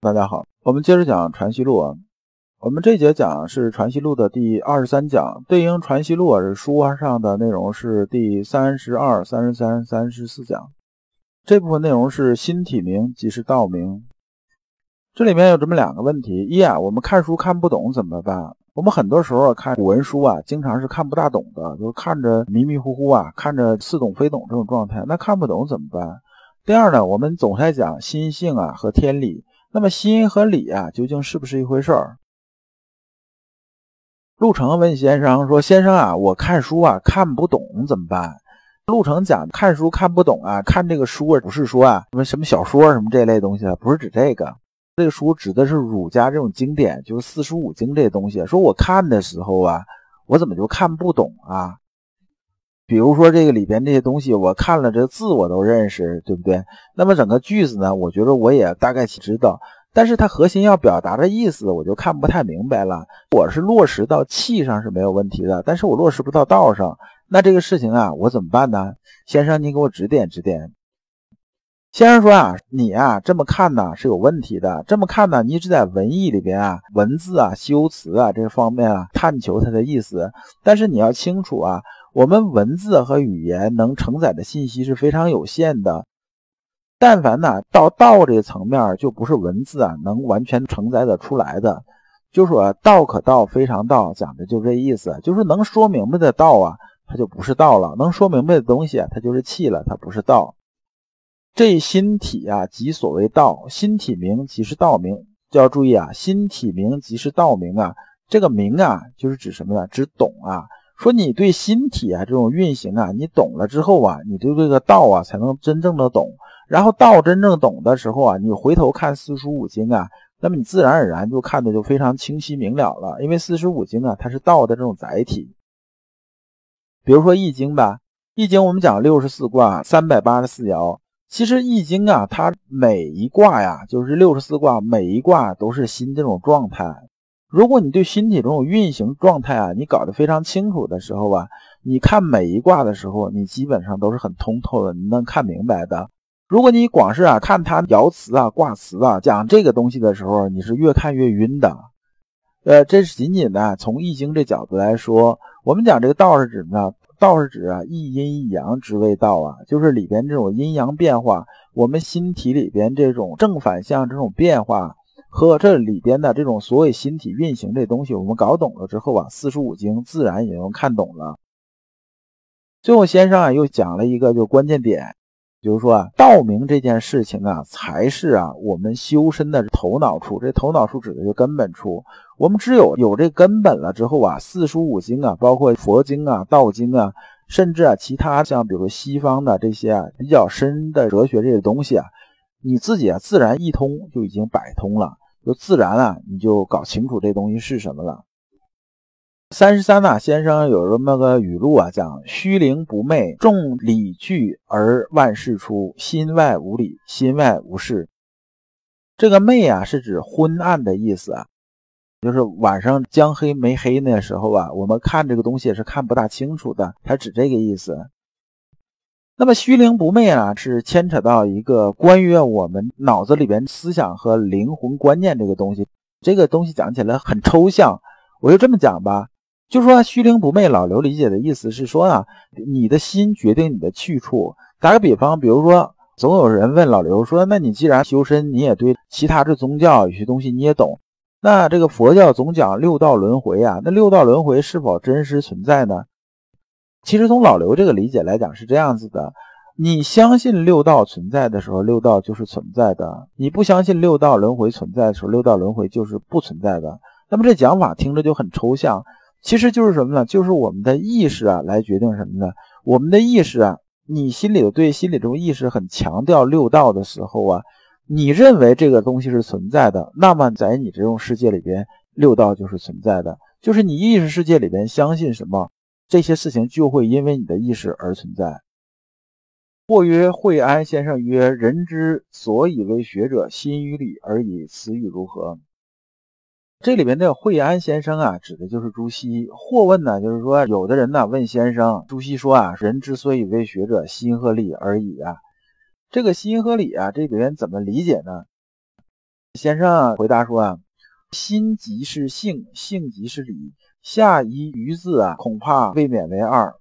大家好，我们接着讲《传习录》啊。我们这节讲是《传习录》的第二十三讲，对应《传习录》是书上的内容是第三十二、三十三、三十四讲。这部分内容是新体名即是道名。这里面有这么两个问题：一啊，我们看书看不懂怎么办？我们很多时候看古文书啊，经常是看不大懂的，就是看着迷迷糊糊啊，看着似懂非懂这种状态。那看不懂怎么办？第二呢，我们总在讲心性啊和天理。那么心和理啊，究竟是不是一回事儿？陆程问先生说：“先生啊，我看书啊看不懂怎么办？”陆程讲看书看不懂啊，看这个书啊，不是说啊什么什么小说什么这类东西啊，不是指这个。这个书指的是儒家这种经典，就是四书五经这些东西。说我看的时候啊，我怎么就看不懂啊？比如说这个里边这些东西，我看了这字我都认识，对不对？那么整个句子呢，我觉得我也大概知道，但是它核心要表达的意思，我就看不太明白了。我是落实到气上是没有问题的，但是我落实不到道上，那这个事情啊，我怎么办呢？先生，你给我指点指点。先生说啊，你啊这么看呢是有问题的，这么看呢，你只在文艺里边啊，文字啊、修辞啊这方面啊探求它的意思，但是你要清楚啊。我们文字和语言能承载的信息是非常有限的，但凡呢到道这层面，就不是文字啊能完全承载得出来的。就说道可道非常道，讲的就这意思，就是能说明白的道啊，它就不是道了；能说明白的东西，它就是气了，它不是道。这心体啊，即所谓道，心体明即是道明，就要注意啊，心体明即是道明啊，这个明啊，就是指什么呢？指懂啊。说你对心体啊这种运行啊，你懂了之后啊，你对这个道啊才能真正的懂。然后道真正懂的时候啊，你回头看四书五经啊，那么你自然而然就看的就非常清晰明了了。因为四书五经啊，它是道的这种载体。比如说易经吧，易经我们讲六十四卦，三百八十四爻。其实易经啊，它每一卦呀，就是六十四卦，每一卦都是心这种状态。如果你对心体这种运行状态啊，你搞得非常清楚的时候吧，你看每一卦的时候，你基本上都是很通透的，你能看明白的。如果你光是啊看它爻辞啊、卦辞啊，讲这个东西的时候，你是越看越晕的。呃，这是仅仅的从易经这角度来说，我们讲这个道是指呢，道是指啊一阴一阳之谓道啊，就是里边这种阴阳变化，我们心体里边这种正反向这种变化。和这里边的这种所谓心体运行这东西，我们搞懂了之后啊，四书五经自然也能看懂了。最后，先生啊又讲了一个就关键点，就是说啊，道明这件事情啊，才是啊我们修身的头脑处。这头脑处指的就根本处。我们只有有这根本了之后啊，四书五经啊，包括佛经啊、道经啊，甚至啊其他像比如说西方的这些啊比较深的哲学这些东西啊。你自己啊，自然一通就已经百通了，就自然啊，你就搞清楚这东西是什么了。三十三呐，先生有这么个语录啊，讲虚灵不昧，众理具而万事出，心外无理，心外无事。这个昧啊，是指昏暗的意思啊，就是晚上将黑没黑那时候啊，我们看这个东西是看不大清楚的，它指这个意思。那么虚灵不昧啊，是牵扯到一个关于我们脑子里边思想和灵魂观念这个东西。这个东西讲起来很抽象，我就这么讲吧，就说虚灵不昧。老刘理解的意思是说啊，你的心决定你的去处。打个比方，比如说，总有人问老刘说：“那你既然修身，你也对其他的宗教有些东西你也懂，那这个佛教总讲六道轮回啊，那六道轮回是否真实存在呢？”其实从老刘这个理解来讲是这样子的：你相信六道存在的时候，六道就是存在的；你不相信六道轮回存在的时候，六道轮回就是不存在的。那么这讲法听着就很抽象，其实就是什么呢？就是我们的意识啊来决定什么呢？我们的意识啊，你心里对心里这种意识很强调六道的时候啊，你认为这个东西是存在的，那么在你这种世界里边，六道就是存在的，就是你意识世界里边相信什么。这些事情就会因为你的意识而存在。或曰惠安先生曰：“人之所以为学者，心与理而已。”此语如何？这里边的惠安先生啊，指的就是朱熹。或问呢，就是说有的人呢问先生，朱熹说啊：“人之所以为学者，心和理而已啊。”这个心和理啊，这里边怎么理解呢？先生啊回答说啊，心即是性，性即是理，下一余字啊，恐怕未免为二。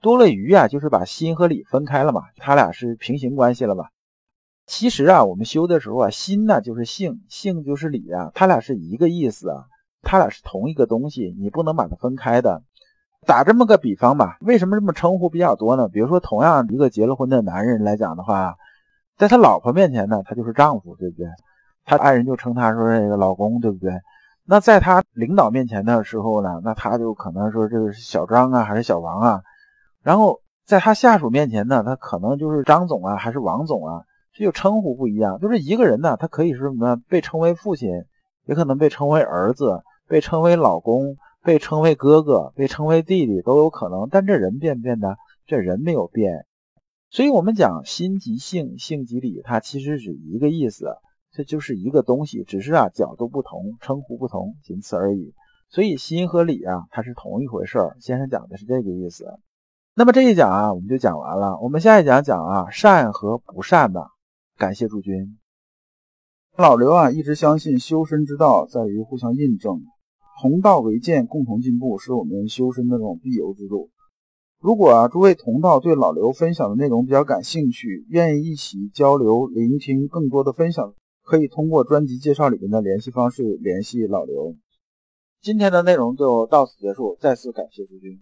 多了余啊，就是把心和理分开了嘛，它俩是平行关系了吧。其实啊，我们修的时候啊，心呢就是性，性就是理啊，它俩是一个意思啊，它俩是同一个东西，你不能把它分开的。打这么个比方吧，为什么这么称呼比较多呢？比如说，同样一个结了婚的男人来讲的话，在他老婆面前呢，他就是丈夫，对不对？他爱人就称他说这个老公，对不对？那在他领导面前的时候呢，那他就可能说这个是小张啊，还是小王啊？然后在他下属面前呢，他可能就是张总啊，还是王总啊？这就称呼不一样。就是一个人呢，他可以是什么呢？被称为父亲，也可能被称为儿子，被称为老公。被称为哥哥，被称为弟弟都有可能，但这人变不变呢？这人没有变，所以我们讲心即性，性即理，它其实是一个意思，这就是一个东西，只是啊角度不同，称呼不同，仅此而已。所以心和理啊，它是同一回事儿。先生讲的是这个意思。那么这一讲啊，我们就讲完了。我们下一讲讲啊善和不善吧。感谢诸君。老刘啊，一直相信修身之道在于互相印证。同道为鉴，共同进步，是我们修身的这种必由之路。如果啊，诸位同道对老刘分享的内容比较感兴趣，愿意一起交流、聆听更多的分享，可以通过专辑介绍里面的联系方式联系老刘。今天的内容就到此结束，再次感谢诸君。